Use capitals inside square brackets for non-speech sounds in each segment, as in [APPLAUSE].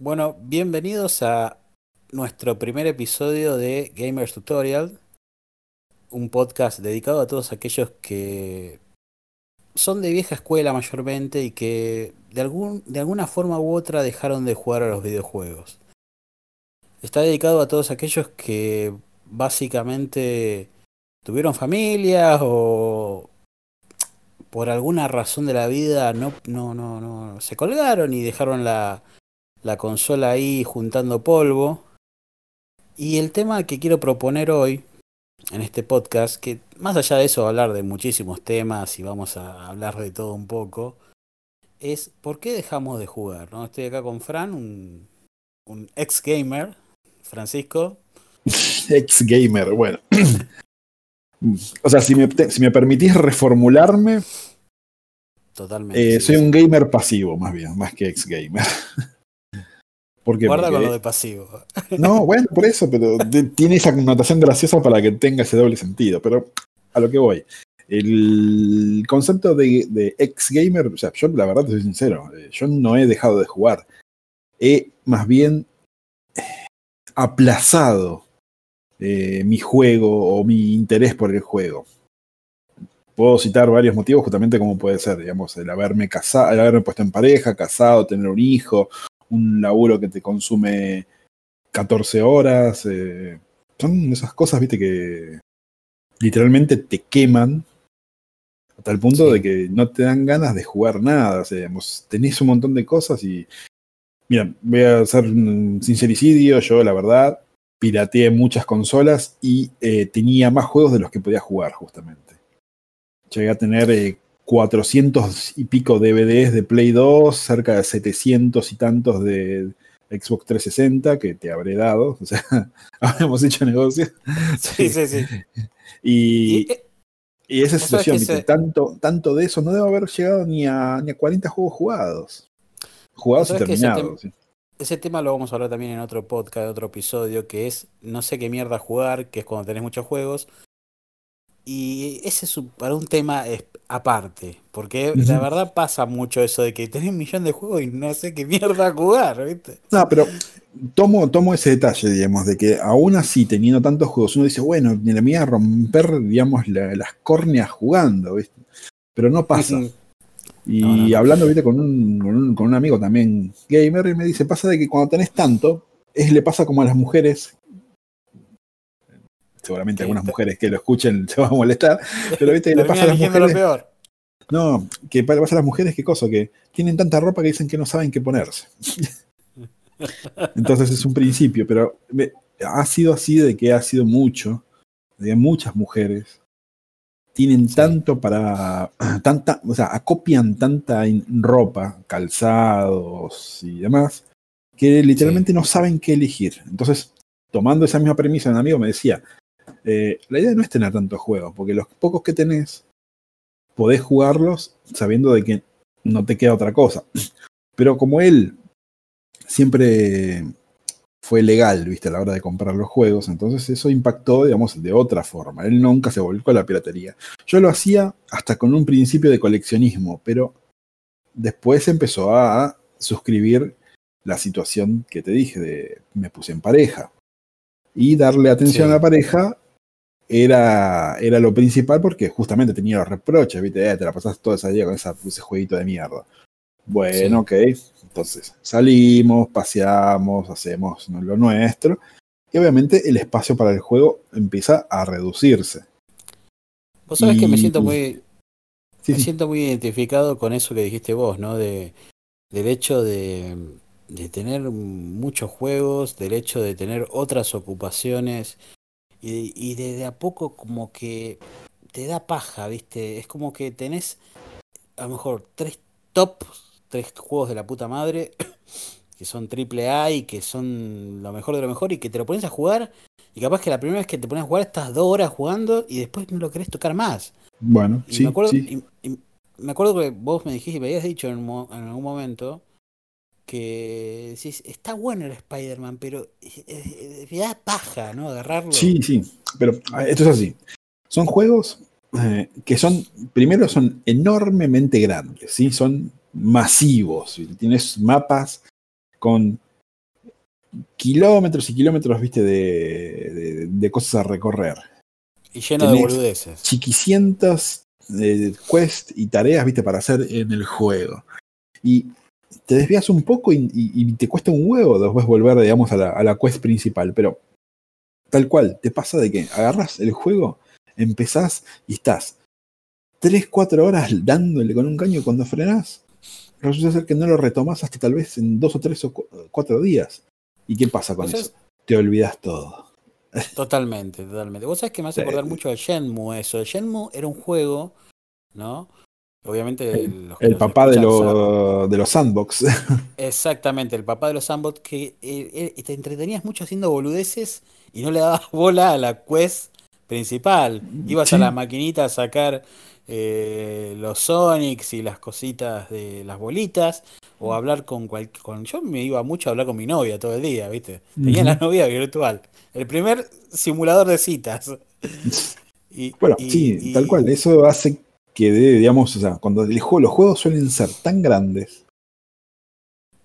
Bueno, bienvenidos a nuestro primer episodio de Gamers Tutorial, un podcast dedicado a todos aquellos que son de vieja escuela mayormente y que de, algún, de alguna forma u otra dejaron de jugar a los videojuegos. Está dedicado a todos aquellos que básicamente tuvieron familia o por alguna razón de la vida no, no, no, no se colgaron y dejaron la, la consola ahí juntando polvo. Y el tema que quiero proponer hoy en este podcast, que más allá de eso hablar de muchísimos temas y vamos a hablar de todo un poco, es por qué dejamos de jugar. ¿no? Estoy acá con Fran, un, un ex gamer, Francisco. [LAUGHS] ex gamer, bueno. [CLEARS THROAT] o sea, si me, si me permitís reformularme, Totalmente. Eh, soy un gamer pasivo, más bien, más que ex gamer. [LAUGHS] Guarda con lo de pasivo. [LAUGHS] No, bueno, por eso, pero tiene esa connotación graciosa para que tenga ese doble sentido. Pero a lo que voy. El concepto de, ex gamer, o sea, yo la verdad te soy sincero, eh, yo no he dejado de jugar. He más bien aplazado eh, mi juego o mi interés por el juego. Puedo citar varios motivos, justamente como puede ser, digamos, el haberme casado, el haberme puesto en pareja, casado, tener un hijo, un laburo que te consume 14 horas. Eh, son esas cosas, viste, que literalmente te queman a tal punto de que no te dan ganas de jugar nada. O sea, tenés un montón de cosas y. Mira, voy a hacer un sincericidio. Yo, la verdad, pirateé muchas consolas y eh, tenía más juegos de los que podía jugar, justamente. Llegué a tener eh, 400 y pico DVDs de Play 2, cerca de 700 y tantos de Xbox 360 que te habré dado. O sea, [LAUGHS] habíamos hecho negocio. Sí, sí, sí. y, y, esa situación, tanto, tanto de eso no debo haber llegado ni a, ni a 40 juegos jugados. Jugados y terminados. Ese, tema lo vamos a hablar también en otro podcast, otro episodio, que es no sé qué mierda jugar, que es cuando tenés muchos juegos. Y ese es para un tema aparte, porque la verdad pasa mucho eso de que tenés un millón de juegos y no sé qué mierda jugar, ¿viste? No, pero tomo, tomo ese detalle, digamos, de que aún así teniendo tantos juegos, uno dice, bueno, ni la mía romper, digamos, las córneas jugando, ¿viste? Pero no pasa. Y hablando, ¿viste? Con un, con un, amigo también gamer, y me dice, pasa de que cuando tenés tanto, es, le pasa como a las mujeres seguramente algunas mujeres que lo escuchen [LAUGHS] se van a molestar, pero viste que [LAUGHS] le pasa a las mujeres. peor. No, que pasa a las mujeres, qué cosa, que tienen tanta ropa que dicen que no saben qué ponerse. [LAUGHS] Entonces es un principio, pero ha sido así de que ha sido mucho, de muchas mujeres tienen tanto para, [CLEARS THROAT] tanta, o sea, acopian tanta ropa, calzados y demás, que literalmente no saben qué elegir. Entonces, tomando esa misma premisa, un amigo me decía, eh, la idea no es tener tantos juegos, porque los pocos que tenés, podés jugarlos sabiendo de que no te queda otra cosa. Pero como él siempre fue legal, viste, a la hora de comprar los juegos, entonces eso impactó, digamos, de otra forma. Él nunca se volvió a la piratería. Yo lo hacía hasta con un principio de coleccionismo, pero después empezó a suscribir la situación que te dije de me puse en pareja. Y darle atención a la pareja era, era lo principal porque justamente tenía los reproches, ¿viste? Eh, te la pasas todo ese día con ese jueguito de mierda. Bueno, ok. Entonces, salimos, paseamos, hacemos lo nuestro. Y obviamente el espacio para el juego empieza a reducirse. Vos sabés que me siento muy. me siento muy identificado con eso que dijiste vos, ¿no? De, del hecho de, de tener muchos juegos, del hecho de tener otras ocupaciones y, y de, a poco como que te da paja, ¿viste? Es como que tenés a lo mejor tres top, tres juegos de la puta madre, [COUGHS] que son triple A y que son lo mejor de lo mejor y que te lo pones a jugar y capaz que la primera vez que te pones a jugar estás dos horas jugando y después no lo querés tocar más. Bueno, sí, me acuerdo, sí. Y, me acuerdo que vos me dijiste, me habías dicho en, en algún momento que decís, está bueno el Spider-Man, pero me da paja, ¿no? Agarrarlo. Sí, sí, pero esto es así. Son juegos eh, que son, primero son enormemente grandes, ¿sí? Son masivos. Tienes mapas con kilómetros y kilómetros, viste, de, cosas a recorrer. Y lleno de boludeces. Chiquicientas eh, quests y tareas, viste, para hacer en el juego. Y te desvías un poco y, te cuesta un huevo después volver, digamos, a la, a la quest principal. Pero tal cual, te pasa de que agarras el juego, empezás y estás 3, 4 horas dándole con un caño cuando frenás. Resulta ser que no lo retomas hasta tal vez en 2 o 3 o 4 días. ¿Y qué pasa con eso? Te olvidas todo. [LAUGHS] Totalmente, totalmente. Vos sabés que me hace acordar mucho de Shenmue eso. Shenmue era un juego, ¿no? Obviamente el, papá de, de, los sandbox. [LAUGHS] Exactamente, el papá de los sandbox que eh, eh, te entretenías mucho haciendo boludeces y no le dabas [LAUGHS] bola a la quest principal. Ibas a la maquinita a sacar eh, los Sonics y las cositas de las bolitas, o hablar con cualquier. Con, yo me iba mucho a hablar con mi novia todo el día, ¿viste? Tenía la novia virtual. El primer simulador de citas. [LAUGHS] y, bueno, sí, tal cual. Eso hace que, digamos, o sea, cuando el juego, los juegos suelen ser tan grandes.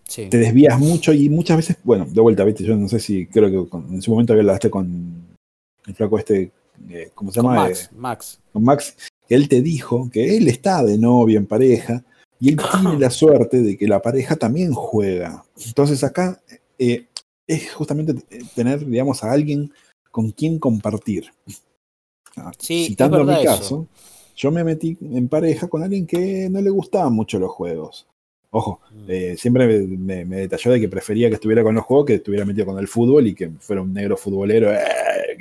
Te desvías mucho y muchas veces, bueno, de vuelta, viste, yo no sé si creo que en su momento hablaste con el flaco este, eh, ¿cómo se llama? Max, eh, Max. Con Max, él te dijo que él está de novia en pareja y él tiene [LAUGHS] la suerte de que la pareja también juega. Entonces acá eh, es justamente tener, digamos, a alguien con quien compartir. Ah, Citando mi caso, yo me metí en pareja con alguien que no le gustaban mucho los juegos. Ojo, mm. eh, siempre me, detalló de que prefería que estuviera con los juegos que estuviera metido con el fútbol y que fuera un negro futbolero. Eh,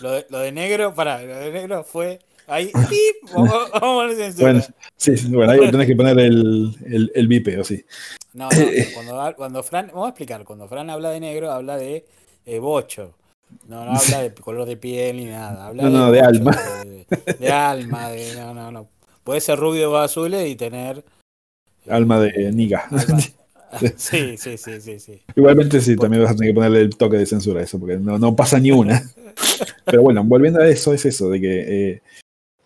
lo de, lo de negro, para, lo de negro fue. Ahí, [LAUGHS] vamos, a poner Bueno, sí, bueno, ahí tenés que poner el, el, el vipe, o sí. No, no, [LAUGHS] cuando, cuando Fran, vamos a explicar, cuando Fran habla de negro, habla de eh, bocho. No, no habla de color de piel ni nada. Habla no, no, de, alma. De, alma, de, no, no, no. Puede ser rubio o azules y tener. Alma de niga. [LAUGHS] Sí, sí, sí, sí, sí. Igualmente sí, también vas a tener que ponerle el toque de censura a eso, porque no, no pasa ni una. Pero bueno, volviendo a eso, es eso, de que eh,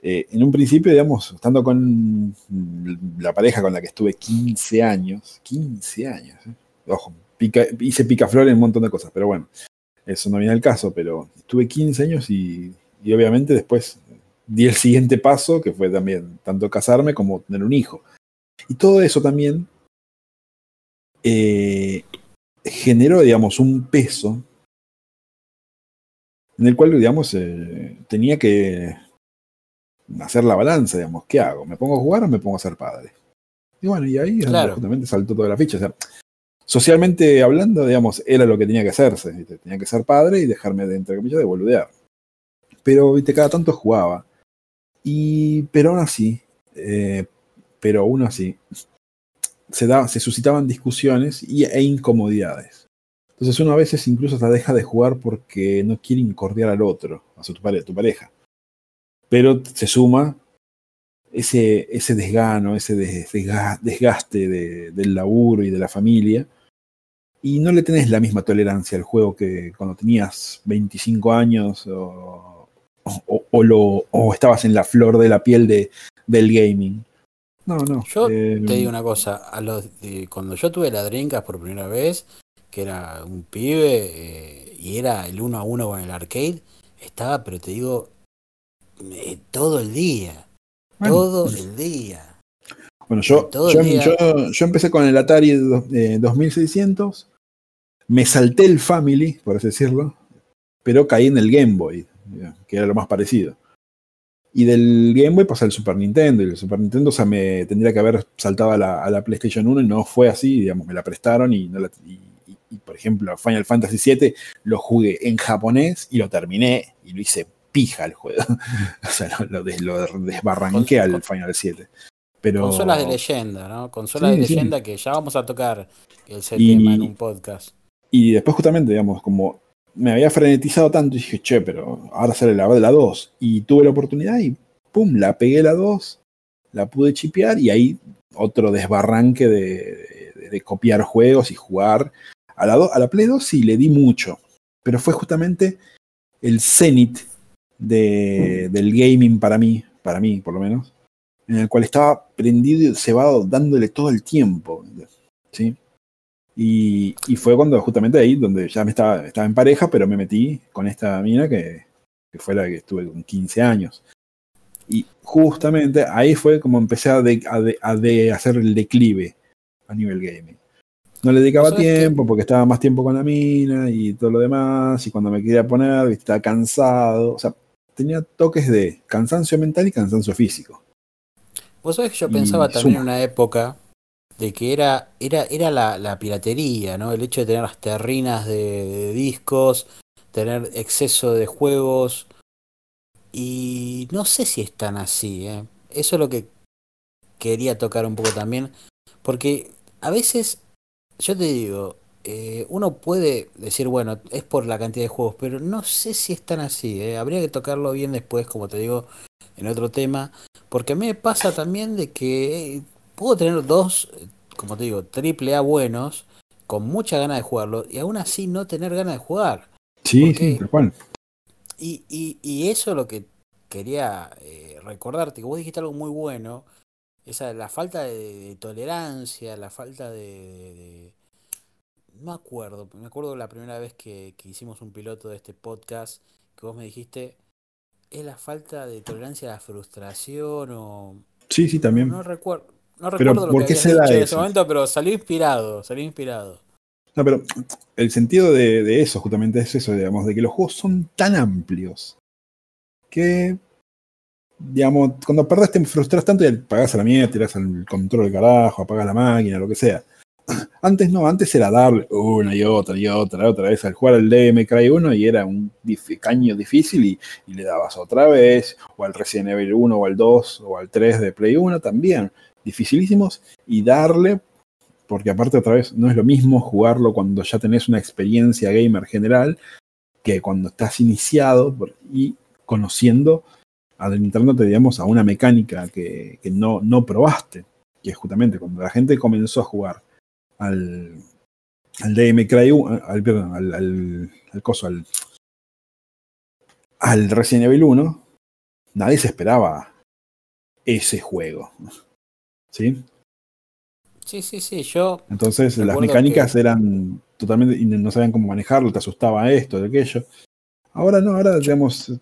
eh, en un principio, digamos, estando con la pareja con la que estuve 15 años, 15 años, eh, ojo, pica, hice picaflor en un montón de cosas, pero bueno, eso no viene al caso, pero estuve 15 años y, y obviamente después di el siguiente paso, que fue también tanto casarme como tener un hijo. Y todo eso también eh, generó, digamos, un peso en el cual, digamos, eh, tenía que hacer la balanza, digamos, ¿qué hago? ¿Me pongo a jugar o me pongo a ser padre? Y bueno, y ahí justamente saltó toda la ficha. O sea, socialmente hablando, digamos, era lo que tenía que hacerse. Tenía que ser padre y dejarme de, entre comillas, de boludear. Pero, viste, cada tanto jugaba. Y, pero aún así, eh, pero aún así, se, se suscitaban discusiones y, e incomodidades. Entonces uno a veces incluso hasta deja de jugar porque no quiere incordiar al otro, a tu, tu pareja. Pero se suma ese, ese desgano, ese desgaste del laburo y de la familia. Y no le tenés la misma tolerancia al juego que cuando tenías 25 años o, lo, o estabas en la flor de la piel de, del gaming. No, no. Yo te eh, digo una cosa, a los, cuando yo tuve la Drinkas por primera vez, que era un pibe eh, y era el uno a uno con el arcade, estaba, pero te digo, eh, todo el día. Todo el día. Bueno, yo, yo, empecé con el Atari 2600, me salté el Family, por así decirlo, pero caí en el Game Boy, que era lo más parecido. Y del Game Boy pasé al Super Nintendo. Y el Super Nintendo, o sea, me tendría que haber saltado a la, PlayStation 1 y no fue así, digamos, me la prestaron y, por ejemplo, Final Fantasy VII lo jugué en japonés y lo terminé y lo hice pija el juego. [LAUGHS] o sea, lo, desbarranqué al Final 7. Pero... Consolas de leyenda, ¿no? Consolas de leyenda que ya vamos a tocar el tema en un podcast. Y después justamente, digamos, como me había frenetizado tanto y dije, che, pero ahora sale la, la 2. Y tuve la oportunidad y pum, la pegué la 2, la pude chipear y ahí otro desbarranque de, copiar juegos y jugar. A la, a la Play 2 sí le di mucho, pero fue justamente el cenit de, del gaming para mí, para mí por lo menos, en el cual estaba prendido y cebado dándole todo el tiempo. ¿sí? Y, y, fue cuando justamente ahí, donde ya me estaba, estaba en pareja, pero me metí con esta mina que, que fue la que estuve con 15 años. Y justamente ahí fue como empecé a, de, a, de, a de hacer el declive a nivel gaming. No le dedicaba tiempo porque estaba más tiempo con la mina y todo lo demás. Y cuando me quería poner, estaba cansado. O sea, tenía toques de cansancio mental y cansancio físico. Vos sabés que yo pensaba también en una época de que era, era, era la, la, piratería, ¿no? El hecho de tener las terrinas de, de, discos, tener exceso de juegos. Y no sé si es tan así, ¿eh? Eso es lo que quería tocar un poco también. Porque a veces, yo te digo, eh, uno puede decir, bueno, es por la cantidad de juegos, pero no sé si es tan así. ¿eh? Habría que tocarlo bien después, como te digo, en otro tema. Porque a mí me pasa también de que puedo tener dos, como te digo, triple A buenos, con mucha ganas de jugarlo, y aún así no tener ganas de jugar. Sí, Porque, sí, tal cual. Y, y, y, eso es lo que quería eh, recordarte, que vos dijiste algo muy bueno, esa la falta de, de tolerancia, la falta de, de, No me acuerdo, me acuerdo la primera vez que, que hicimos un piloto de este podcast, que vos me dijiste, es la falta de tolerancia a la frustración o... Sí, sí, también. No, recuerdo. No recuerdo pero, lo ¿por que qué se da en ese momento, pero salió inspirado, salió inspirado. No, pero el sentido de, de, eso justamente es eso, digamos, de que los juegos son tan amplios que, digamos, cuando perdés te frustras tanto y apagás a la mierda, tirás el control del carajo, apagás la máquina, lo que sea. Antes no, antes era darle una y otra y otra, otra vez al jugar al DM Cry 1 y era un caño difícil y, le dabas otra vez, o al Resident Evil 1 o al 2 o al 3 de Play 1 también, dificilísimos, y darle, porque aparte otra vez no es lo mismo jugarlo cuando ya tenés una experiencia gamer general que cuando estás iniciado y conociendo, adentrándote, digamos, a una mecánica que, que no, no probaste, que es justamente cuando la gente comenzó a jugar al, al DM Cry 1, al, perdón, al, al, al, coso, al, al Resident Evil 1, nadie se esperaba ese juego. ¿Sí? Sí, sí, sí, yo. Entonces las mecánicas que... eran totalmente. y no sabían cómo manejarlo, te asustaba esto, de aquello. Ahora no, ahora, digamos,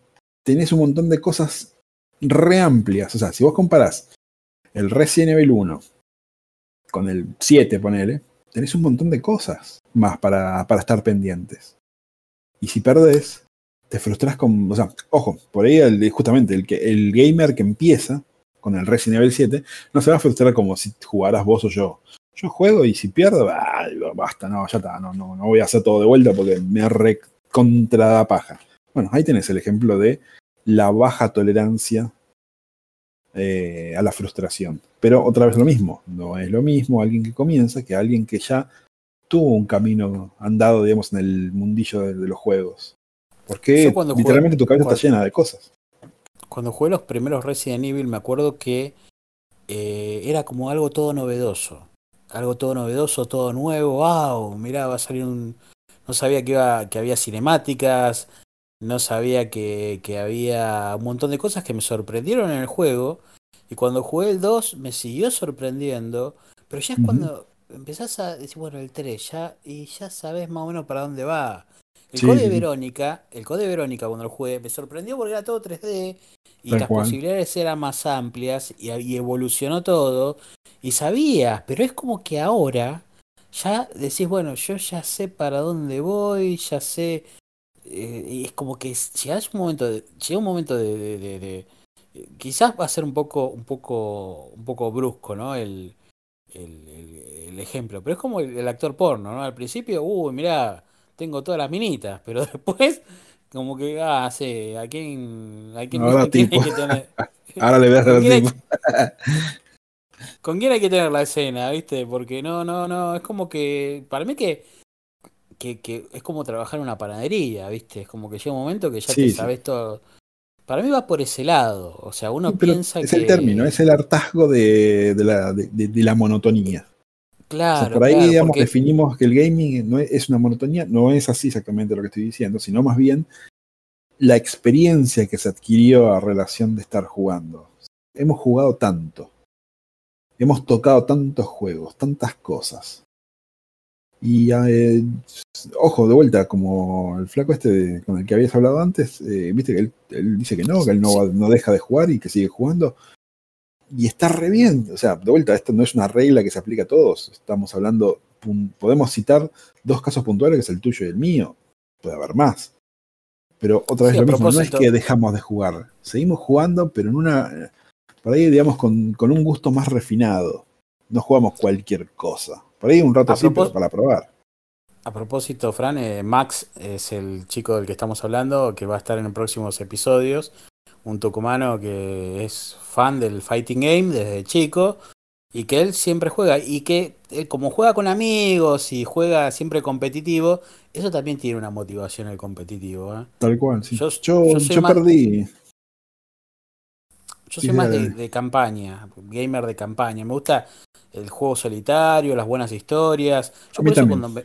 tenés un montón de cosas re amplias. O sea, si vos comparás el Resident Evil 1 con el 7, ponele, tenés un montón de cosas más para, para estar pendientes. Y si perdés, te frustras con. O sea, ojo, por ahí justamente el, que, el gamer que empieza con el Resident Evil 7 no se va a frustrar como si jugaras vos o yo. Yo juego y si pierdo, basta, no, ya está, no, no, no voy a hacer todo de vuelta porque me re contra la paja. Bueno, ahí tenés el ejemplo de la baja tolerancia eh, a la frustración. Pero otra vez lo mismo, no es lo mismo alguien que comienza que alguien que ya tuvo un camino andado, digamos, en el mundillo de, de los juegos. Porque literalmente jugué, tu cabeza cuando, está llena de cosas. Cuando jugué los primeros Resident Evil me acuerdo que eh, era como algo todo novedoso. Algo todo novedoso, todo nuevo. ¡Wow! Mirá, va a salir un... No sabía que, iba, que había cinemáticas, no sabía que, que, había un montón de cosas que me sorprendieron en el juego. Y cuando jugué el 2 me siguió sorprendiendo. Pero ya es uh -huh. cuando empezás a decir, bueno, el 3, ya, y ya sabes más o menos para dónde va. El sí, Code sí. Verónica, el Code Verónica cuando lo jugué, me sorprendió porque era todo 3D y Tal las cual. posibilidades eran más amplias y, y evolucionó todo. Y sabías, pero es como que ahora ya decís, bueno, yo ya sé para dónde voy, ya sé eh, es como que llega un momento de, llega un momento de, de, de, de, quizás va a ser un poco un poco un poco brusco no el, el, el, el ejemplo pero es como el, actor porno no al principio uy mira tengo todas las minitas [LAUGHS] pero después como que ah sí a quién a quién, que tener [LAUGHS] Ahora le voy a hacer. [LAUGHS] ¿Con quién hay que tener la escena, viste? Porque no, no, no, es como que, para mí que que, que, es como trabajar en una panadería, ¿viste? Es como que llega un momento que ya sí, te sabes sí. todo. Para mí va por ese lado. O sea, uno sí, piensa es que. Es el término, es el hartazgo de, de, la, de, de la, monotonía. Claro. O sea, por ahí, claro, digamos, porque... definimos que el gaming no es, es, una monotonía. No es así exactamente lo que estoy diciendo, sino más bien la experiencia que se adquirió a relación de estar jugando. Hemos jugado tanto. Hemos tocado tantos juegos, tantas cosas Y eh, ojo, de vuelta, como el flaco este con el que habías hablado antes, eh, viste que él, dice que no, que él no, no deja de jugar y que sigue jugando. Y está re bien, o sea, de vuelta, esto no es una regla que se aplica a todos. Estamos hablando, podemos citar dos casos puntuales, que es el tuyo y el mío. Puede haber más. Pero otra vez lo mismo, no es que dejamos de jugar. Seguimos jugando, pero en una. Por ahí, digamos, con, con un gusto más refinado. No jugamos cualquier cosa. Por ahí un rato así, para probar. A propósito, Fran, eh, Max es el chico del que estamos hablando, que va a estar en los próximos episodios. Un tucumano que es fan del fighting game desde chico y que él siempre juega. Y que él, como juega con amigos y juega siempre competitivo, eso también tiene una motivación el competitivo. ¿eh? Tal cual, sí. Yo, yo, perdí. Yo soy más de, campaña, gamer de campaña. Me gusta el juego solitario, las buenas historias. Yo, por, eso cuando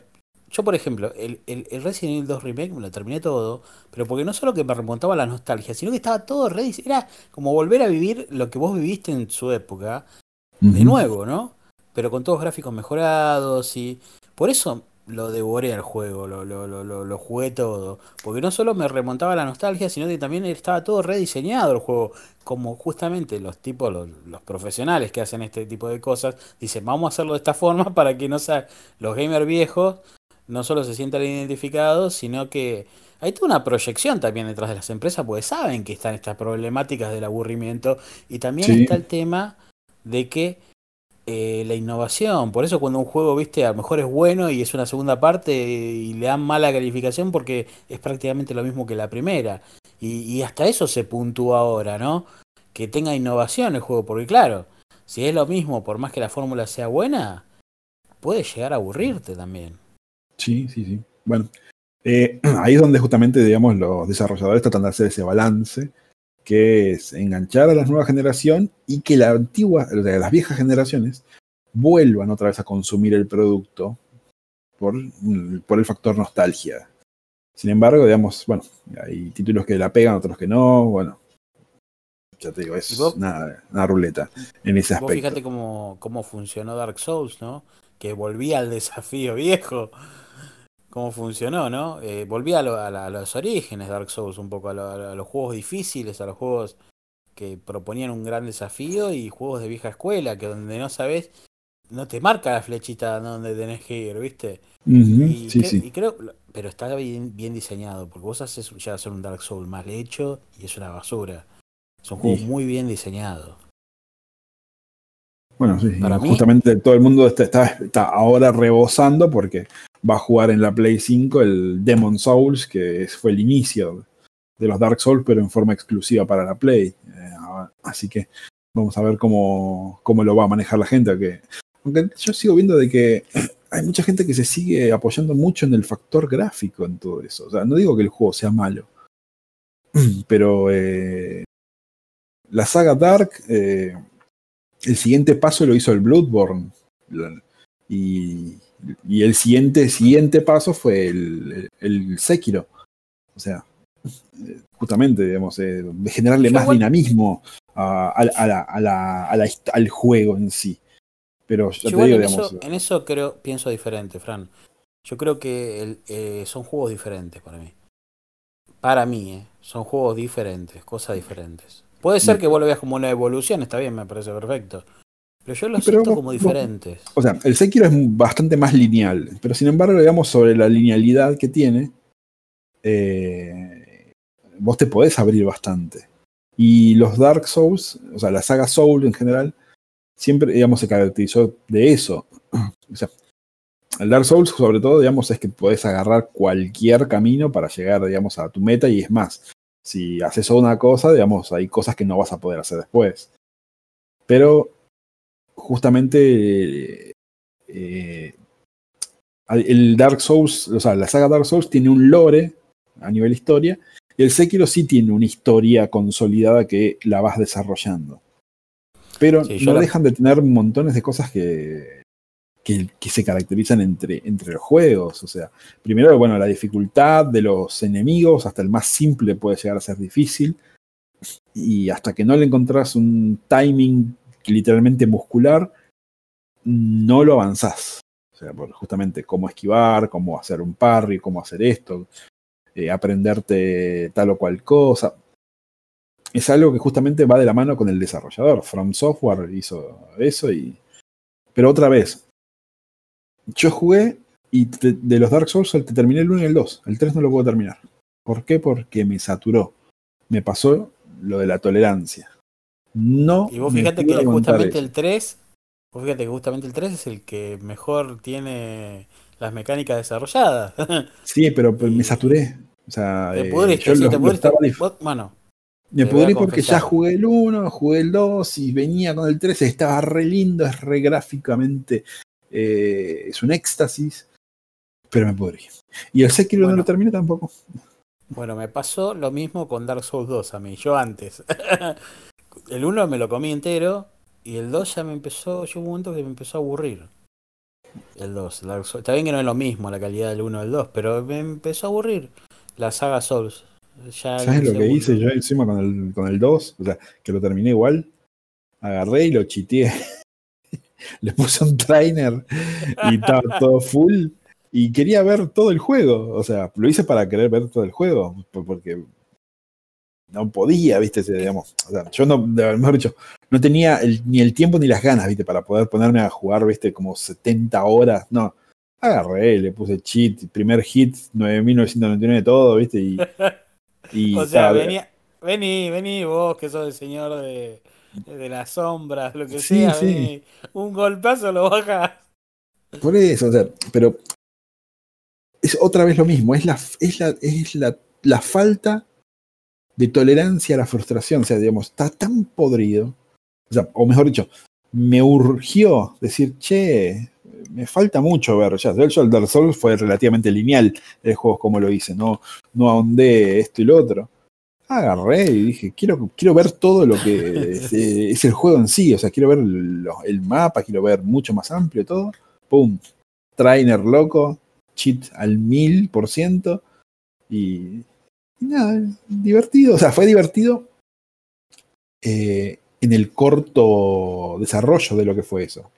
yo por ejemplo, el, el, Resident Evil 2 Remake me lo terminé todo, pero porque no solo que me remontaba la nostalgia, sino que estaba todo ready. Era como volver a vivir lo que vos viviste en su época, de nuevo, ¿no? Pero con todos gráficos mejorados y. Por eso lo devoré al juego, lo, lo, lo, lo, jugué todo. Porque no solo me remontaba la nostalgia, sino que también estaba todo rediseñado el juego. Como justamente los tipos, los, los profesionales que hacen este tipo de cosas, dicen, vamos a hacerlo de esta forma [LAUGHS] para que no sea los gamers viejos no solo se sientan identificados, sino que hay toda una proyección también detrás de las empresas, porque saben que están estas problemáticas del aburrimiento y también está el tema de que eh, la innovación. Por eso cuando un juego, viste, a lo mejor es bueno y es una segunda parte y le dan mala calificación porque es prácticamente lo mismo que la primera. Y, hasta eso se puntúa ahora, ¿no? Que tenga innovación el juego, porque claro, si es lo mismo, por más que la fórmula sea buena, puede llegar a aburrirte también. Sí, sí, sí. Bueno, eh, [CLEARS THROAT] ahí es donde justamente, digamos, los desarrolladores tratan de hacer ese balance que es enganchar a la nueva generación y que la antigua, las viejas generaciones vuelvan otra vez a consumir el producto por, por el factor nostalgia. Sin embargo, digamos, bueno, hay títulos que la pegan, otros que no, bueno, ya te digo, es una, ruleta en ese aspecto. fíjate cómo, cómo funcionó Dark Souls, ¿no? Que volvía al desafío viejo cómo funcionó, ¿no? Eh, volví a, los orígenes de Dark Souls un poco, a, los juegos difíciles, a los juegos que proponían un gran desafío y juegos de vieja escuela, que donde no sabes, no te marca la flechita donde tenés que ir, ¿viste? y, sí, sí. y, creo, pero está bien, bien, diseñado, porque vos haces ya hacer un Dark Souls mal hecho y es una basura. Son juegos muy bien diseñados. Bueno, sí, justamente todo el mundo está, está, ahora rebosando porque va a jugar en la Play 5 el Demon Souls, que fue el inicio de los Dark Souls, pero en forma exclusiva para la Play. Eh, así que vamos a ver cómo, cómo lo va a manejar la gente. Aunque yo sigo viendo de que [CLEARS THROAT] hay mucha gente que se sigue apoyando mucho en el factor gráfico en todo eso. O sea, no digo que el juego sea malo, [CLEARS THROAT] pero eh, la saga Dark... Eh, el siguiente paso lo hizo el Bloodborne. Y, el siguiente, siguiente paso fue el, el, Sekiro. O sea, justamente, digamos, eh, de generarle más dinamismo al juego en sí. Pero ya te digo, en, eso, en eso creo, pienso diferente, Fran. Yo creo que eh, son juegos diferentes para mí. Para mí, eh, son juegos diferentes, cosas diferentes. Puede ser que vos lo veas como una evolución, está bien, me parece perfecto. Pero yo lo siento como diferentes. o sea, el Sekiro es bastante más lineal, pero sin embargo, digamos, sobre la linealidad que tiene, eh, vos te podés abrir bastante. Y los Dark Souls, o sea, la saga Soul en general, siempre, digamos, se caracterizó de eso. [CLEARS THROAT] O sea, el Dark Souls, sobre todo, digamos, es que podés agarrar cualquier camino para llegar, digamos, a tu meta y es más, si haces una cosa, digamos, hay cosas que no vas a poder hacer después. Pero justamente eh, el Dark Souls, o sea, la saga Dark Souls tiene un lore a nivel historia, y el Sekiro sí tiene una historia consolidada que la vas desarrollando. Pero no dejan de tener montones de cosas que, que, se caracterizan entre, entre los juegos. O sea, primero, bueno, la dificultad de los enemigos, hasta el más simple puede llegar a ser difícil. Y hasta que no le encontrás un timing literalmente muscular, no lo avanzás. O sea, justamente cómo esquivar, cómo hacer un parry, cómo hacer esto, eh, aprenderte tal o cual cosa. Es algo que justamente va de la mano con el desarrollador. From Software hizo eso y... Pero otra vez, yo jugué y de los Dark Souls te terminé el 1 y el 2. El 3 no lo puedo terminar. ¿Por qué? Porque me saturó. Me pasó lo de la tolerancia. No. Y vos fíjate que justamente el 3, vos fíjate que justamente el 3 es el que mejor tiene las mecánicas desarrolladas. [LAUGHS] sí, pero, me saturé. O sea, te pudriste, eh, sí, te pudriste. Bueno, me pudrí porque ya jugué el 1, jugué el 2 y venía con el 3, estaba re lindo, es re gráficamente, eh, es un éxtasis, pero me pudrí. Y el Sekiro no lo terminé tampoco. Bueno, me pasó lo mismo con Dark Souls 2 a mí, yo antes. [LAUGHS] el 1 me lo comí entero y el 2 ya me empezó, llegó un momento que me empezó a aburrir. El 2, Dark Souls. Está bien que no es lo mismo la calidad del 1 del 2, pero me empezó a aburrir la saga Souls. ¿Sabes lo que hice yo encima con el, con el 2? O sea, que lo terminé igual. Agarré y lo chiteé. [LAUGHS] Le puse un trainer y estaba [LAUGHS] todo full y quería ver todo el juego. O sea, lo hice para querer ver todo el juego, porque no podía, viste, digamos. O sea, yo no, mejor dicho, no tenía ni el tiempo ni las ganas, viste, para poder ponerme a jugar, viste, como 70 horas. No, agarré, le puse cheat, primer hit, 9999 todo, viste, y. y [LAUGHS] o sea, venía, vení, vení vos que sos el señor de, de las sombras, lo que sea, Vení, un golpazo lo bajas. Por eso, o sea, pero es otra vez lo mismo, es la, es la, es la, la falta de tolerancia a la frustración, o sea, digamos, está tan podrido, o, sea, o mejor dicho, me urgió decir, che, me falta mucho ver, ya, el Dark Souls fue relativamente lineal el juego como lo hice, no, no ahondé esto y lo otro. Agarré y dije, quiero, quiero ver todo lo que [LAUGHS] es, el juego en sí, o sea, quiero ver el mapa, quiero ver mucho más amplio todo. ¡Pum! Trainer loco, cheat al mil por ciento. Y, nada, divertido. O sea, fue divertido eh, en el corto desarrollo de lo que fue eso.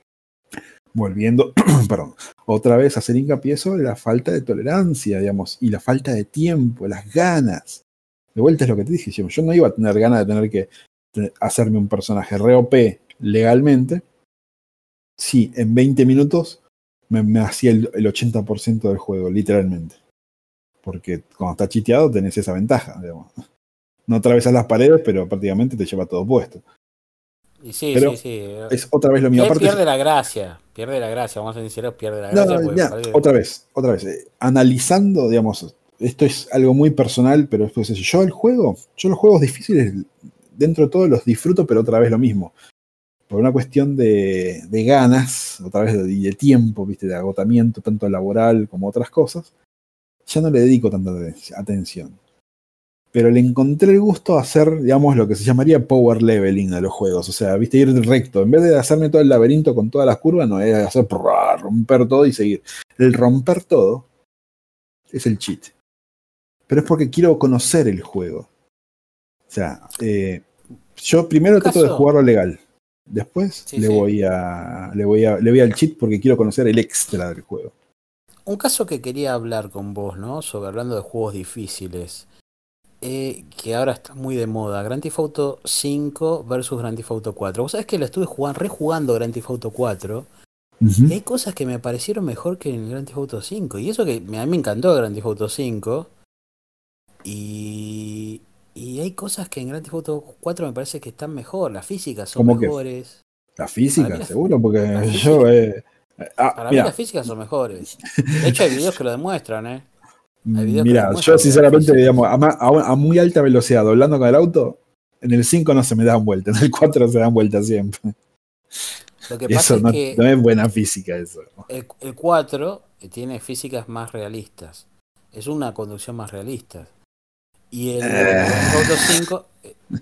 Volviendo, [CLEARS THROAT] perdón, otra vez a hacer hincapié sobre la falta de tolerancia, digamos, y la falta de tiempo, las ganas. De vuelta es lo que te dije, yo no iba a tener ganas de tener que hacerme un personaje ROP legalmente. Si en 20 minutos me, hacía el, 80% del juego, literalmente. Porque cuando está chiteado tenés esa ventaja, digamos. No atravesas las paredes, pero prácticamente te lleva todo puesto. Y sí, sí, sí. Es otra vez lo mío. pierde la gracia, pierde la gracia, vamos a decir, pierde la gracia. Otra vez, otra vez. Eh, analizando, digamos, esto es algo muy personal, pero después yo el juego, yo los juegos difíciles, dentro de todo los disfruto, pero otra vez lo mismo por una cuestión de, ganas, otra vez de, de, tiempo, ¿viste? de agotamiento, tanto laboral como otras cosas, ya no le dedico tanta atención. Pero le encontré el gusto a hacer, digamos, lo que se llamaría power leveling a los juegos. O sea, viste, ir recto. En vez de hacerme todo el laberinto con todas las curvas, no, es hacer romper todo y seguir. El romper todo es el cheat. Pero es porque quiero conocer el juego. O sea, eh, yo primero trato de jugarlo legal. Después le, Voy a, le, voy a, le voy al cheat porque quiero conocer el extra del juego. Un caso que quería hablar con vos, ¿no? Sobre hablando de juegos difíciles. Eh, que ahora está muy de moda. Grand Theft Auto 5 versus Grand Theft Auto 4. Vos sabés que lo estuve jugando, rejugando Grand Theft Auto 4. y hay cosas que me parecieron mejor que en Grand Theft Auto 5. Y eso que a mí me encantó Grand Theft Auto 5. Y, y hay cosas que en Grand Theft Auto 4 me parece que están mejor, las físicas son mejores. La física, seguro, porque [LAUGHS] yo... Eh, ah, para mí las físicas son mejores. De hecho hay videos que lo demuestran, ¿eh? Mira, yo sinceramente, digamos, a, muy alta velocidad, doblando con el auto, en el 5 no se me dan vueltas, en el 4 se dan vueltas siempre. Lo que pasa es que no es buena física eso. El, el 4 tiene físicas más realistas. Es una conducción más realista. Y el Grand Auto 5,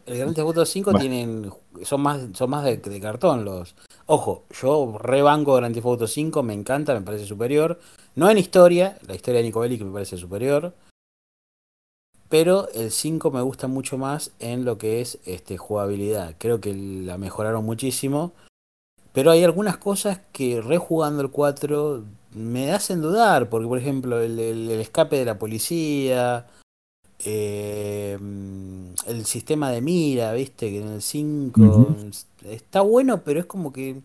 el Grand Auto 5 tienen, son más, son más de, cartón los. Ojo, yo rebanco Grand Theft Auto 5, me encanta, me parece superior. No en historia, la historia de Nico Bellic me parece superior. Pero el 5 me gusta mucho más en lo que es este, jugabilidad. Creo que la mejoraron muchísimo. Pero hay algunas cosas que rejugando el 4 me hacen dudar, porque por ejemplo el, escape de la policía, eh, el sistema de mira, viste, que en el 5 Ujú. está bueno, pero es como que,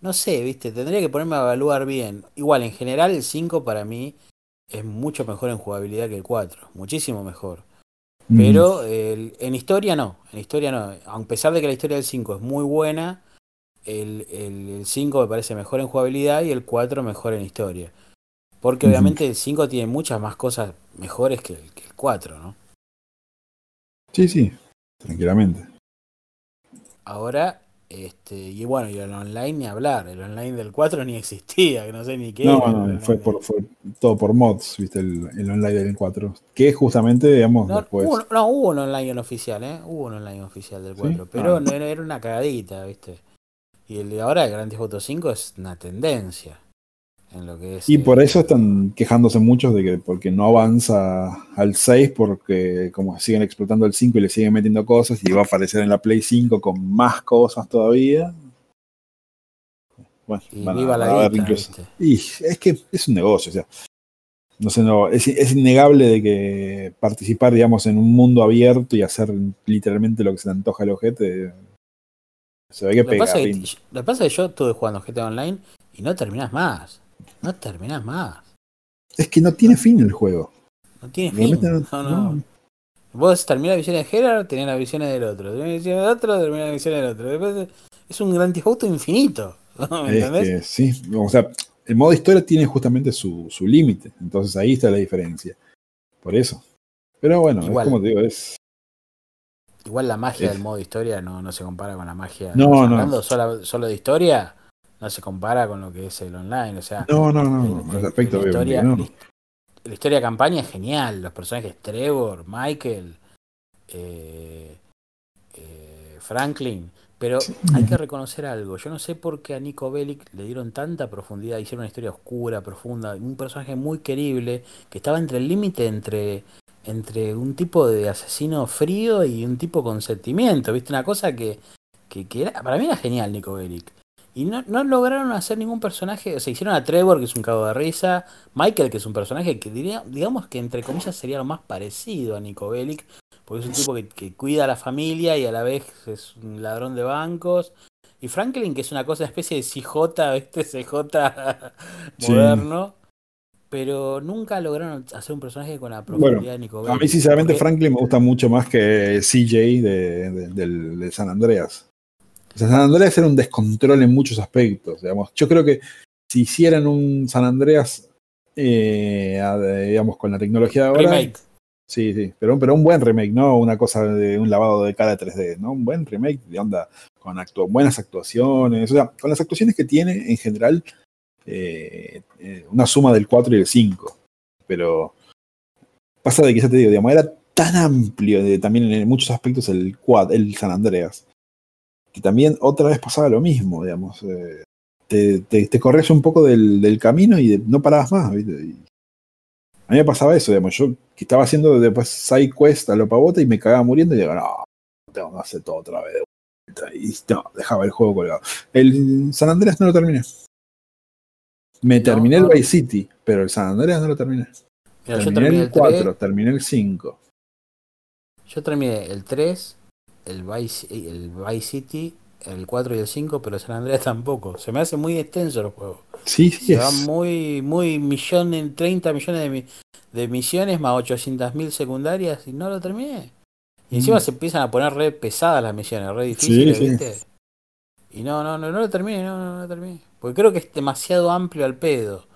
no sé, viste, tendría que ponerme a evaluar bien. Igual, en general el 5 para mí es mucho mejor en jugabilidad que el 4, muchísimo mejor. Mm. Pero el- en historia no, en historia no. A pesar de que la historia del 5 es muy buena, el, el, el 5 me parece mejor en jugabilidad y el 4 mejor en historia. Porque obviamente el 5 tiene muchas más cosas mejores que el, que el 4, ¿no? Sí, sí, tranquilamente. Ahora, este, y bueno, y el online ni hablar, el online del 4 ni existía, que no sé ni qué. No, era no, fue, por, fue todo por mods, viste, el, el online del 4. Que justamente, digamos, No, después. hubo, no, hubo un online oficial, ¿eh? Hubo un online oficial del ¿Sí? 4, pero Ah. no era, era una cagadita, ¿viste? Y el de ahora, el Grand Theft Auto 5, es una tendencia en lo que es. Y eh, por eso están quejándose muchos de que porque no avanza al 6, porque como siguen explotando el 5 y le siguen metiendo cosas, y va a aparecer en la Play 5 con más cosas todavía. Bueno, Y van a- viva la a guita. Y es que es un negocio, o sea. No sé, no, es, es innegable de que participar, digamos, en un mundo abierto y hacer literalmente lo que se le antoja al ojete, se ve que Lo pega. pasa que, lo que pasa es que yo estuve jugando GTA Online y no terminás más. No terminás más. Es que no tiene fin el juego. No tiene fin. Realmente No, no- no. no. Vos terminás la visión de Gerard, tenés las visiones del otro. Tenés la visión del otro, terminás la visión del otro. Después es un Theft Auto infinito. [LAUGHS] ¿Me entendés? sí, o sea, el modo historia tiene justamente su, su límite, entonces ahí está la diferencia. Por eso. Pero bueno, Igual. es como te digo, es. Igual la magia Es- del modo historia no, no se compara con la magia. No, no. Hablando solo, solo de historia, no se compara con lo que es el online. O sea, No, no, no, el- respecto, la, historia, no. la historia de campaña es genial. Los personajes Trevor, Michael, eh, eh, Franklin. Pero hay que reconocer algo. Yo no sé por qué a Nico Bellic le dieron tanta profundidad. Hicieron una historia oscura, profunda. Un personaje muy querible que estaba entre el límite entre, entre un tipo de asesino frío y un tipo con sentimiento. ¿Viste? Una cosa que, que, que era, para mí era genial Nico Bellic. Y no, no lograron hacer ningún personaje. O sea, hicieron a Trevor, que es un cago de risa. Michael, que es un personaje que diría, digamos que entre comillas sería lo más parecido a Nico Bellic. Porque es un tipo que, que cuida a la familia y a la vez es un ladrón de bancos. Y Franklin, que es una cosa, una especie de CJ, ¿viste? CJ [LAUGHS] Sí. moderno. Pero nunca lograron hacer un personaje con la profundidad de Nico A Bellic. mí, sinceramente, Porque- Franklin me gusta mucho más que CJ de, de- del- de San Andreas. O sea, San Andreas era un descontrol en muchos aspectos. Digamos. Yo creo que si hicieran un San Andreas, eh, digamos, con la tecnología de ahora. Remake. Sí, sí, pero, pero un buen remake, no una cosa de un lavado de cara 3D, ¿no? Un buen remake de onda con actu- buenas actuaciones, o sea, con las actuaciones que tiene en general, eh, eh, una suma del 4 y el 5. Pero pasa de que ya te digo, digamos, era tan amplio de, también en muchos aspectos el quad, el San Andreas, que también otra vez pasaba lo mismo, digamos. eh, te, te, te corrías un poco del, del camino y de- no parabas más, ¿viste? Y a mí me pasaba eso, digamos, yo que estaba haciendo después side quest a lo pavota y me cagaba muriendo y digo, no, tengo que hacer todo otra vez. de vuelta", Y no, dejaba el juego colgado. El San Andreas no lo terminé. Me No, terminé no. el Vice City, pero el San Andreas no lo terminé. Mira, yo terminé terminé el el 4, 3, terminé el 5. yo terminé el 3, el Vice, el Vice City, el 4 y el 5, pero San Andreas [LAUGHS] tampoco. Se me hace muy extenso el juego. Sí, sí, Se es. va muy, muy millones, 30 millones de, mi- de misiones más 800.000 secundarias y no lo terminé. Y encima Mm. se empiezan a poner re pesadas las misiones, re difíciles, sí. ¿viste? Y no, no, no, no lo terminé, no, no, no lo terminé. Porque creo que es demasiado amplio al pedo,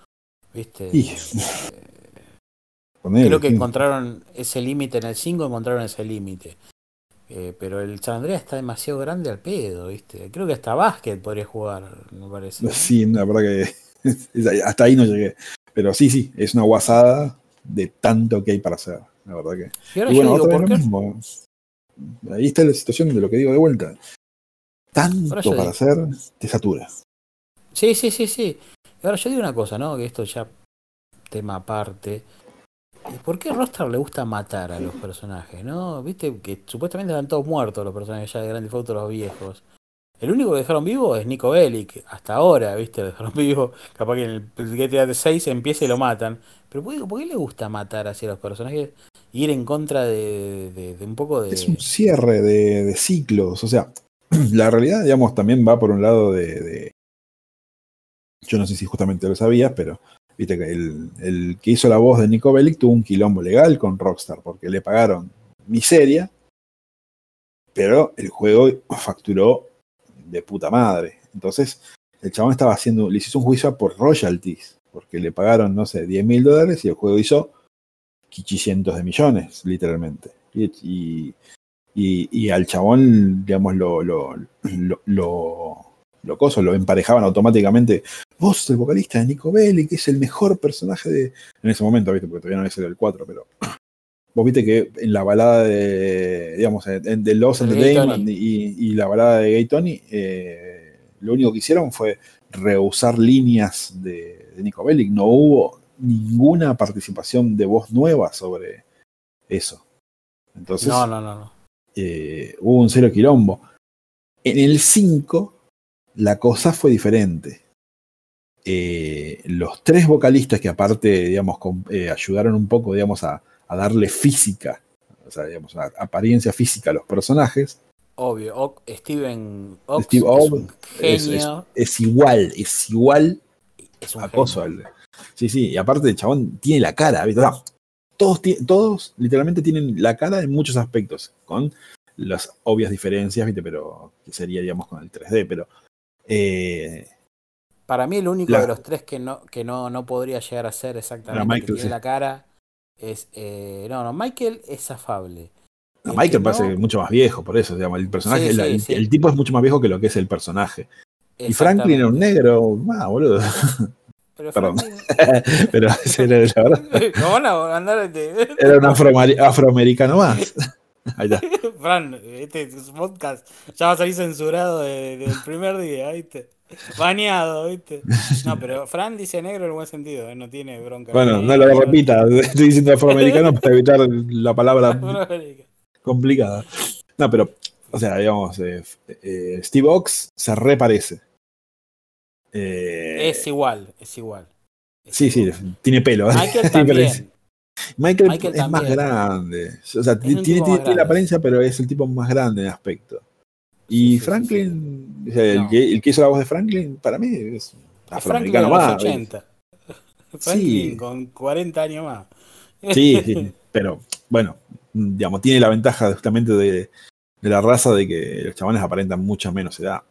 ¿viste? Y- [LAUGHS] Ponele, Creo que sí. encontraron ese límite en el 5, encontraron ese límite. Eh, pero el San Andreas está demasiado grande al pedo, ¿viste? Creo que hasta básquet podría jugar, me parece. Sí, la verdad que [LAUGHS] hasta ahí no llegué. Pero sí, sí, es una guasada de tanto que hay para hacer. La verdad que. Y ahora Y yo bueno, digo, ¿por qué? lo mismo. Ahí está la situación de lo que digo de vuelta. Tanto para hacer, te satura. Sí, sí, sí, sí. Y ahora yo digo una cosa, ¿no? Que esto ya tema aparte. ¿Y ¿Por qué a Rockstar le gusta matar a los personajes, no? Viste que supuestamente están todos muertos los personajes ya de Grand Theft los viejos. El único que dejaron vivo es Nico Bellic, hasta ahora, ¿viste? Lo dejaron [LAUGHS] vivo. Capaz que en el GTA 6 empieza y lo matan. Pero ¿por qué, le gusta matar así a los personajes? Ir en contra de, un poco de. Es un cierre de, de ciclos. O sea, [CLEARS THROAT] la realidad, digamos, también va por un lado de- Yo no sé si justamente lo sabías, pero viste que el, que hizo la voz de Nico Bellic tuvo un quilombo legal con Rockstar porque le pagaron miseria, pero el juego facturó de puta madre. Entonces, el chabón estaba haciendo, le hizo un juicio por royalties, porque le pagaron, no sé, 10 mil dólares y el juego hizo cientos de millones, literalmente. Y, y, y- al chabón, digamos, lo, lo, lo, lo coso, lo emparejaban automáticamente. Vos, el vocalista de Nico Bellic, que es el mejor personaje de. En ese momento, ¿viste? Porque todavía no había salido el 4, pero. [CLEARS THROAT] Vos viste que en la balada de. digamos, en, El Gay Entertainment y, y la balada de Gay Tony, eh, lo único que hicieron fue rehusar líneas de, de Nico Bellic. No hubo ninguna participación de voz nueva sobre eso. Entonces, No, no, no, no. eh, hubo un cero quilombo. En el 5, la cosa fue diferente. Eh, los tres vocalistas que aparte, digamos, eh, ayudaron un poco, digamos, a, a darle física, o sea, digamos, a- apariencia física a los personajes, Obvio. Steven Ox Steve es Ock un es- genio. es igual, es igual Es, un al- Sí, sí, y aparte el chabón tiene la cara, todos, todos literalmente tienen la cara en muchos aspectos, con las obvias diferencias, ¿viste? Pero que sería, digamos, con el 3D, pero eh, Para mí el único La- de los tres que no, que no, no podría llegar a ser exactamente Era Michael, que tiene sí. la cara es eh, no, no, Michael es afable. no, El Michael que parece no- mucho más viejo, por eso, digamos, el personaje, Sí, el, sí, el- sí. el tipo es mucho más viejo que lo que es el personaje. Y Franklin era un negro, ah, boludo, Pero Perdón. Franklin- [LAUGHS] pero era, la verdad, ¿Cómo van a andar de- era un afroameri- afroamericano más. [LAUGHS] Ahí está. [LAUGHS] Fran, este podcast ya va a salir censurado de- del primer día, ¿viste? Baneado, ¿viste? No, pero Fran dice negro en el buen sentido, ¿eh? no tiene bronca. Bueno, no lo repita, [LAUGHS] estoy diciendo afroamericano para evitar la palabra [LAUGHS] complicada. No, pero, o sea, digamos, eh, eh, Steve Ox se reparece. Es igual, es igual. Es sí, sí, tiene pelo. Michael también. Michael, Michael es más grande. O sea, tiene, la apariencia, pero es el tipo más grande en aspecto. Y Sí, sí, sí, Franklin, o sea, el, que, el que hizo la voz de Franklin, para mí es afroamericano más. 80. Franklin con 40 años más. Sí, [LAUGHS] sí, pero bueno, digamos, tiene la ventaja justamente de, de la raza de que los chavales aparentan mucha menos edad.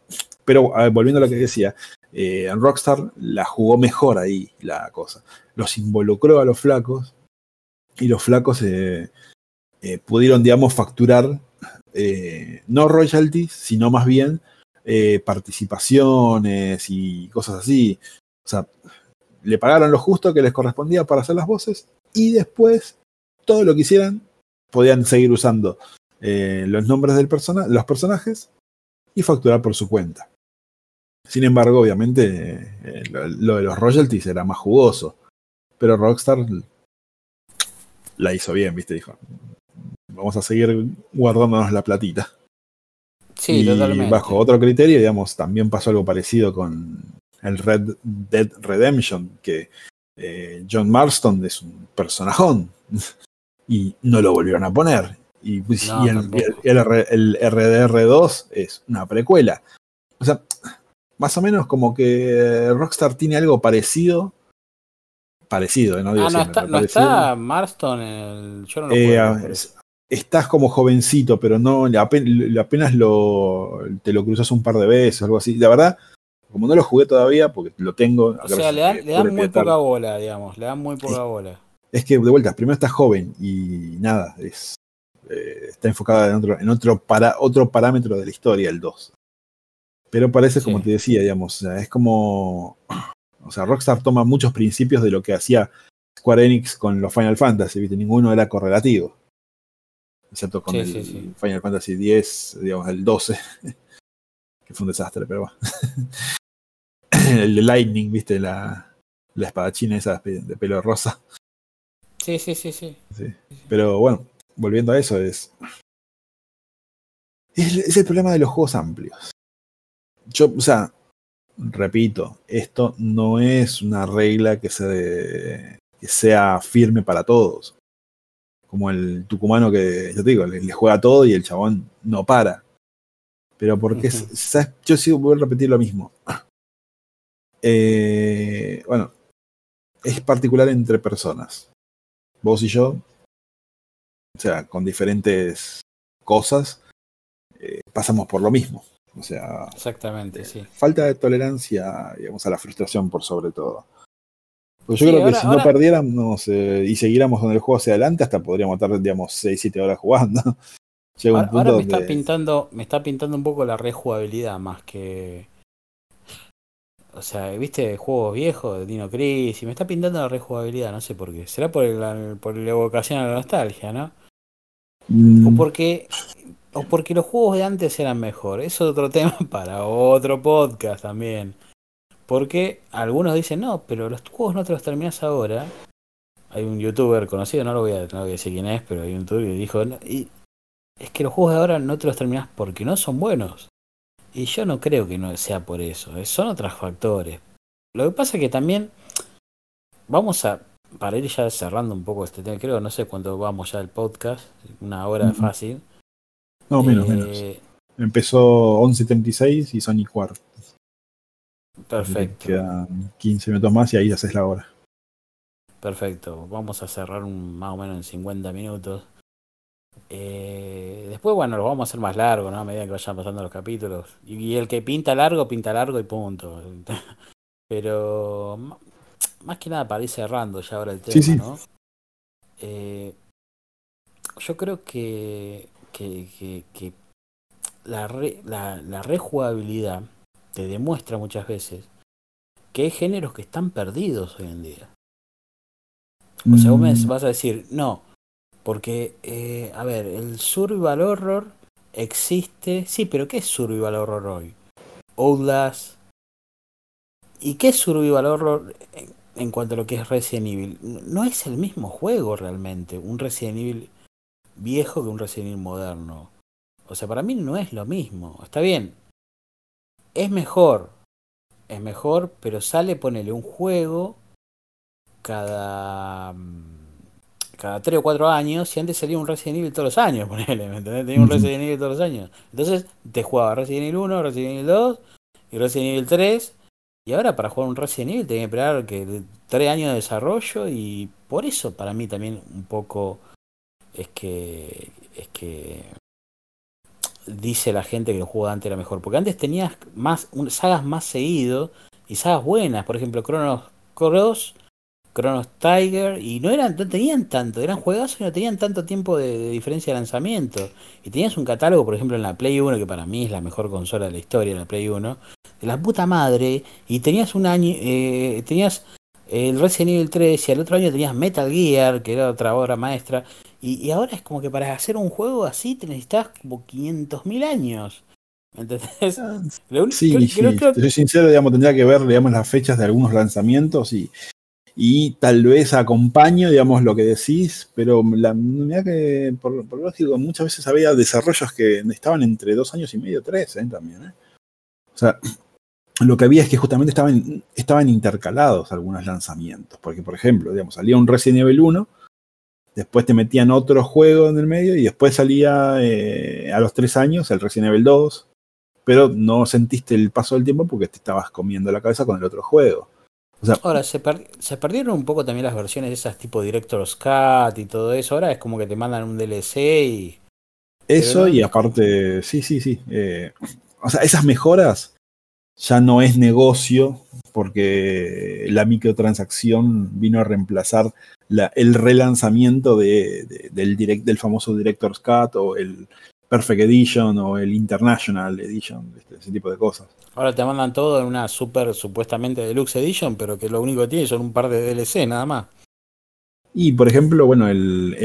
Pero a ver, volviendo a lo que decía, eh, Rockstar la jugó mejor ahí la cosa. Los involucró a los flacos y los flacos eh, eh, pudieron, digamos, facturar eh, no royalties, sino más bien participaciones y cosas así. O sea, le pagaron lo justo que les correspondía para hacer las voces y después todo lo que hicieran podían seguir usando los nombres del persona los personajes y facturar por su cuenta. Sin embargo, obviamente, lo de los royalties era más jugoso. Pero Rockstar la hizo bien, ¿viste? Dijo, vamos a seguir guardándonos la platita. Sí, y totalmente. bajo otro criterio, digamos, también pasó algo parecido con el Red Dead Redemption, que eh, John Marston es un personajón [LAUGHS] y no lo volvieron a poner. Y, pues, No, y el, el RDR2 es una precuela. O sea, más o menos como que Rockstar tiene algo parecido. Parecido, no digo Ah, no está, no está Marston el. Yo no lo Eh, juego, a- pero- es- estás como jovencito, pero no apenas lo, te lo cruzas un par de veces, algo así. La verdad, como no lo jugué todavía, porque lo tengo. O sea, le dan, le dan muy poca bola, digamos. Le dan muy poca bola. Es que de vuelta, primero estás joven y nada, es, eh, está enfocada en otro, en otro, para, otro parámetro de la historia, el 2. Pero parece, como te decía, digamos, es como. O sea, Rockstar toma muchos principios de lo que hacía Square Enix con los Final Fantasy, ¿viste? Ninguno era correlativo. Excepto con Sí, el sí, sí. Final Fantasy X, digamos, el 12. [LAUGHS] que fue un desastre, pero bueno. [LAUGHS] el de Lightning, ¿viste? La, la espadachina esa de pelo rosa. Sí, sí, sí, sí. Sí. Pero bueno, volviendo a eso, es, es. Es el problema de los juegos amplios. yo, o sea, repito, esto no es una regla que, se, que sea firme para todos. Como el tucumano que, yo te digo, le, juega todo y el chabón no para. Pero porque, yo sigo, voy a repetir lo mismo. [CLEARS THROAT] Eh, bueno, es particular entre personas. Vos y yo, o sea, con diferentes cosas, eh, pasamos por lo mismo. O sea, exactamente, eh, sí. Falta de tolerancia, digamos, a la frustración por sobre todo. Pues yo creo que si no perdiéramos eh, y siguiéramos con el juego hacia adelante, hasta podríamos estar, digamos, 6-7 horas jugando. [LAUGHS] Llega un punto me, está pintando, me está pintando un poco la rejugabilidad más que. O sea, viste juegos viejos de Dino Crisis, y me está pintando la rejugabilidad, no sé por qué. Será por, el, por la evocación a la nostalgia, ¿no? O mm. porque o porque los juegos de antes eran mejor. Eso es otro [LAUGHS] tema para otro podcast también. Porque algunos dicen, no, pero los juegos no te los terminas ahora. Hay un youtuber conocido, no lo voy a, no voy a decir quién es, pero hay un youtuber que dijo, y es que los juegos de ahora no te los terminas porque no son buenos. Y yo no creo que no sea por eso, eh, son otros factores. Lo que pasa es que también vamos a, para ir ya cerrando un poco este tema, creo, no sé cuánto vamos ya el podcast, una hora fácil. No, menos, menos. Eh, Empezó 11.36 y Sonic 4. Perfecto. Quedan 15 minutos más y ahí haces la hora. Perfecto. Vamos a cerrar un, más o menos en 50 minutos. Eh, después, bueno, lo vamos a hacer más largo, ¿no? A medida que vayan pasando los capítulos. Y, el que pinta largo, pinta largo y punto. [LAUGHS] Pero más que nada para ir cerrando ya ahora el tema, ¿no? Eh, yo creo que que, que, la, la, la rejugabilidad te demuestra muchas veces que hay géneros que están perdidos hoy en día. O sea, vos me mm. vas a decir, no, porque, eh, a ver, el survival horror existe. Sí, pero ¿qué es survival horror hoy? Outlast. ¿Y qué es survival horror en, en, cuanto a lo que es Resident Evil? No es el mismo juego realmente. Un Resident Evil viejo que un Resident Evil moderno. O sea, para mí no es lo mismo. Está bien. Es mejor. Es mejor, pero sale, ponele un juego cada. Mm, cada 3 o 4 años. Y antes salía un Resident Evil todos los años, [LAUGHS] ponele. ¿Me entendés? Tenía un Resident Evil todos los años. Entonces te jugaba Resident Evil 1, Resident Evil 2 y Resident Evil 3. Y ahora para jugar un Resident Evil tenía que esperar que 3 años de desarrollo. Y por eso para mí también un poco es que es que dice la gente que el juego de antes era mejor. Porque antes tenías más sagas más seguido y sagas buenas. Por ejemplo, Chronos Cross, Chronos Tiger. Y no eran no tenían tanto. Eran juegos y no tenían tanto tiempo de, diferencia de lanzamiento. Y tenías un catálogo, por ejemplo, en la Play 1, que para mí es la mejor consola de la historia, la Play 1. De la puta madre. Y tenías un año... Eh, tenías el Resident Evil 3 y al otro año tenías Metal Gear, que era otra obra maestra. Y, ahora es como que para hacer un juego así te necesitas como 500.000 años. ¿Entendés? Ah, sí, sí. Soy sincero, digamos, tendría que ver, digamos, las fechas de algunos lanzamientos y, y tal vez acompaño, digamos, lo que decís, pero la verdad que, por, por lógico, muchas veces había desarrollos que estaban entre dos años y medio, tres, ¿eh? también, ¿eh? O sea, lo que había es que justamente estaban, estaban intercalados algunos lanzamientos, porque, por ejemplo, digamos, salía un Resident Evil 1, Después te metían otro juego en el medio y después salía eh, a los tres años el Resident Evil 2. Pero no sentiste el paso del tiempo porque te estabas comiendo la cabeza con el otro juego. Ahora, se, perdieron un poco también las versiones de esas tipo Director's Cut y todo eso. Ahora es como que te mandan un DLC y. Eso y aparte, sí, sí, sí. Eh, o sea, esas mejoras ya no es negocio porque la microtransacción vino a reemplazar el relanzamiento de, del, direct, del famoso Director's Cut o el Perfect Edition o el International Edition, este, ese tipo de cosas. Ahora te mandan todo en una super supuestamente deluxe edition, pero que lo único que tiene son un par de DLC nada más. Y por ejemplo, bueno, el,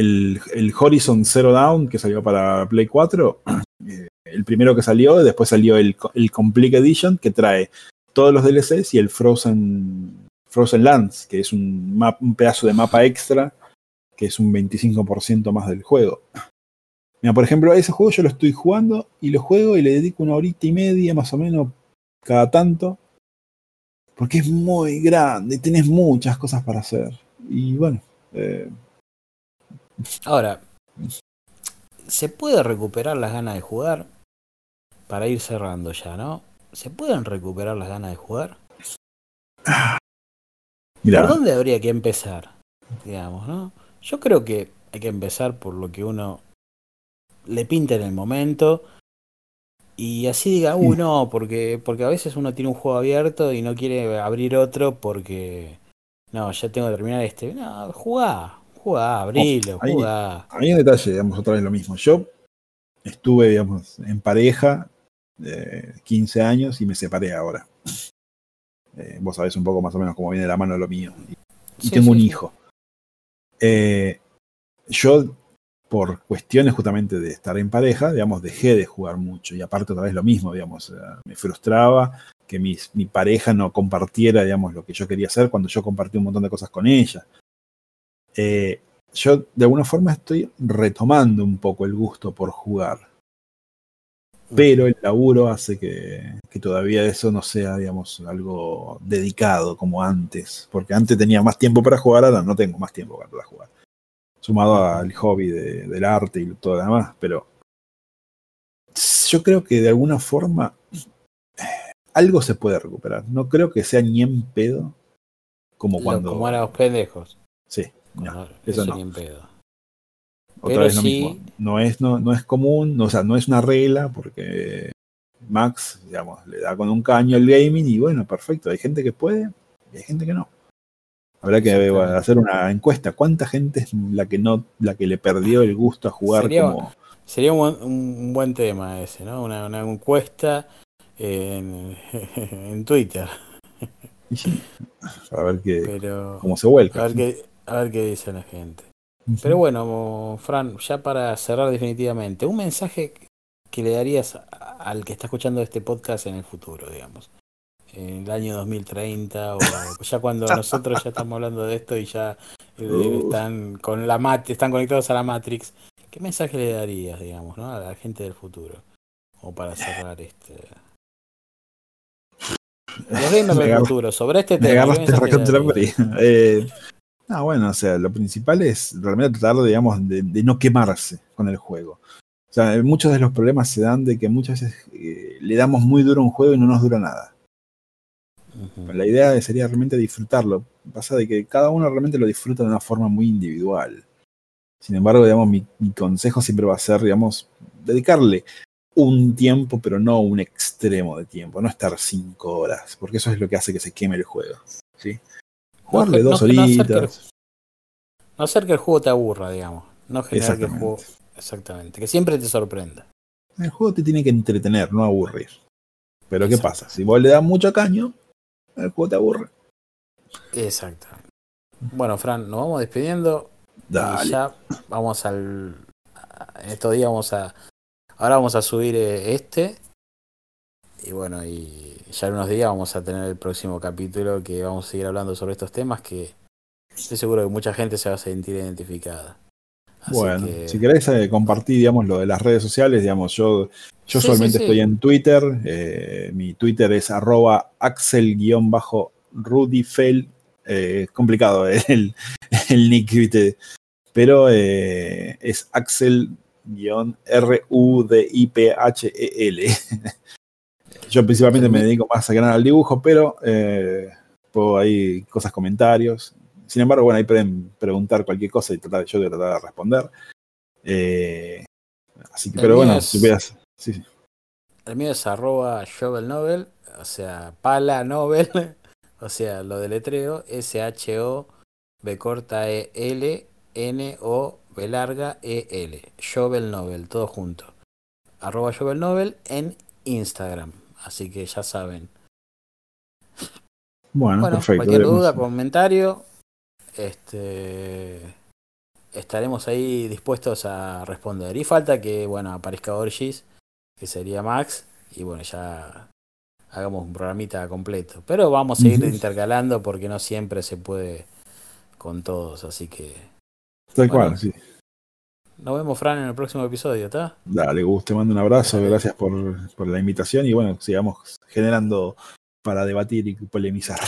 el, Horizon Zero Down que salió para Play 4, [CLEARS THROAT] eh, el primero que salió, después salió el, el Complete Edition que trae todos los DLCs y el Frozen Frozen Lands, que es un, un pedazo de mapa extra, que es un 25% más del juego. Mira, por ejemplo, ese juego yo lo estoy jugando y lo juego y le dedico una horita y media más o menos cada tanto, porque es muy grande y tienes muchas cosas para hacer. Y bueno. Eh, Ahora, ¿se puede recuperar las ganas de jugar? Para ir cerrando ya, ¿no? ¿Se pueden recuperar las ganas de jugar? [SIGHS] Mirá, ¿Por dónde habría que empezar? Digamos, ¿no? Yo creo que hay que empezar por lo que uno le pinta en el momento y así diga, uy, no, porque, porque a veces uno tiene un juego abierto y no quiere abrir otro porque, no, ya tengo que terminar este. No, jugá, jugá, abrilo, jugá. Hay un detalle, digamos, otra vez lo mismo. Yo estuve, digamos, en pareja de 15 años y me separé ahora. Eh, vos sabés un poco más o menos cómo viene la mano lo mío. Y, Sí, tengo sí, un hijo. Eh, yo, por cuestiones justamente de estar en pareja, digamos, dejé de jugar mucho. Y aparte otra vez lo mismo, digamos, eh, me frustraba que mis- mi pareja no compartiera, digamos, lo que yo quería hacer cuando yo compartí un montón de cosas con ella. Eh, yo de alguna forma estoy retomando un poco el gusto por jugar, pero el laburo hace que, que todavía eso no sea, digamos, algo dedicado como antes, porque antes tenía más tiempo para jugar, ahora no tengo más tiempo para jugar, sumado al hobby de- del arte y todo lo demás, pero yo creo que de alguna forma algo se puede recuperar, no creo que sea ni en pedo como cuando... como eran los pendejos. Sí, no. No, eso eso no. ni en pedo. Otra Pero vez lo sí- mismo. No es, no, no es común, no, o sea, no es una regla, porque Max, digamos, le da con un caño al gaming y bueno, perfecto. Hay gente que puede y hay gente que no. Habrá que hacer una encuesta. ¿Cuánta gente es la que no, la que le perdió el gusto a jugar Sería- como. Sería un buen, un buen tema ese, ¿no? Una, una encuesta en, [LAUGHS] en Twitter. sí, a ver qué, Pero cómo se vuelca. a ver qué, a ver qué dice la gente. Pero bueno, Fran, ya para cerrar definitivamente, un mensaje que le darías al que está escuchando este podcast en el futuro, digamos. En el año 2030 o ya cuando [LAUGHS] nosotros ya estamos hablando de esto y ya eh, están con la mat están conectados a la Matrix, ¿qué mensaje le darías, digamos, ¿no? a la gente del futuro? O para cerrar este los [LAUGHS] del futuro, sobre este tema. [LAUGHS] Eh, no, bueno, o sea, lo principal es realmente tratar, digamos, de, de no quemarse con el juego. O sea, muchos de los problemas se dan de que muchas veces eh, le damos muy duro a un juego y no nos dura nada. La idea sería realmente disfrutarlo. Pasa de que cada uno realmente lo disfruta de una forma muy individual. Sin embargo, digamos, mi, mi consejo siempre va a ser, digamos, dedicarle un tiempo, pero no un extremo de tiempo. No estar cinco horas, porque eso es lo que hace que se queme el juego. ¿sí? Jugarle No, dos no, no hacer que el- horitas. No hacer que el juego te aburra, digamos. No generar que el juego. Exactamente. Que siempre te sorprenda. El juego te tiene que entretener, no aburrir. Pero ¿qué Exacto. pasa? Si vos le das mucho caño, el juego te aburre. Exactamente. Bueno, Fran, nos vamos despidiendo. Y Dale. ya vamos al. En estos días vamos a. Ahora vamos a subir eh, este. Y bueno, y ya en unos días vamos a tener el próximo capítulo que vamos a seguir hablando sobre estos temas que estoy seguro que mucha gente se va a sentir identificada. Así Bueno, que- si querés eh, compartir, digamos, lo de las redes sociales, digamos, yo, yo Sí, solamente sí, sí. estoy en Twitter. eh, mi Twitter es arroba axel-rudyfell. Eh, es complicado el, el nick, ¿viste? Pero eh, es axel-rudyphel. [LAUGHS] yo principalmente me dedico más a ganar al dibujo, pero eh, ahí cosas, comentarios. Sin embargo, bueno, ahí pueden preguntar cualquier cosa y tratar, yo voy a tratar de responder. Eh, así que, El pero bueno, es- si veas. Sí, sí. El mío es arroba shovelnovel, o sea, pala novel, [LAUGHS] o sea, lo deletreo, S-H-O, B corta E L, N O, B larga E L, shovelnovel, todo junto. Arroba shovelnovel en Instagram, así que ya saben. Bueno, Bueno, perfecto. cualquier duda, comentario, este, estaremos ahí dispuestos a responder. Y falta que, bueno, aparezca Orgis, que sería Max, y bueno, ya hagamos un programita completo. Pero vamos a ir Ujú. intercalando porque no siempre se puede con todos, así que Tal bueno. cual, sí. Nos vemos, Fran, en el próximo episodio, ¿está? Dale, Gus, te mando un abrazo, gracias por, por la invitación y bueno, sigamos generando para debatir y polemizar.